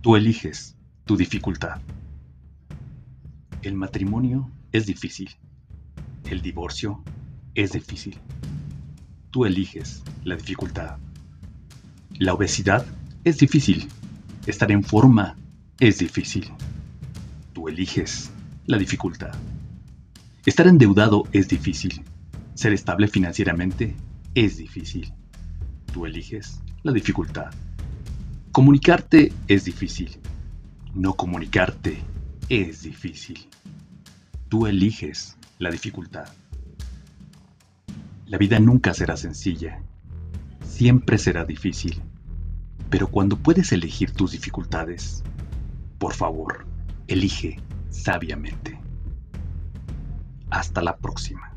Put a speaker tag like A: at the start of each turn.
A: Tú eliges tu dificultad. El matrimonio es difícil. El divorcio es difícil. Tú eliges la dificultad. La obesidad es difícil. Estar en forma es difícil. Tú eliges la dificultad. Estar endeudado es difícil. Ser estable financieramente es difícil. Tú eliges la dificultad. Comunicarte es difícil. No comunicarte es difícil. Tú eliges la dificultad. La vida nunca será sencilla. Siempre será difícil. Pero cuando puedes elegir tus dificultades, por favor, elige sabiamente. Hasta la próxima.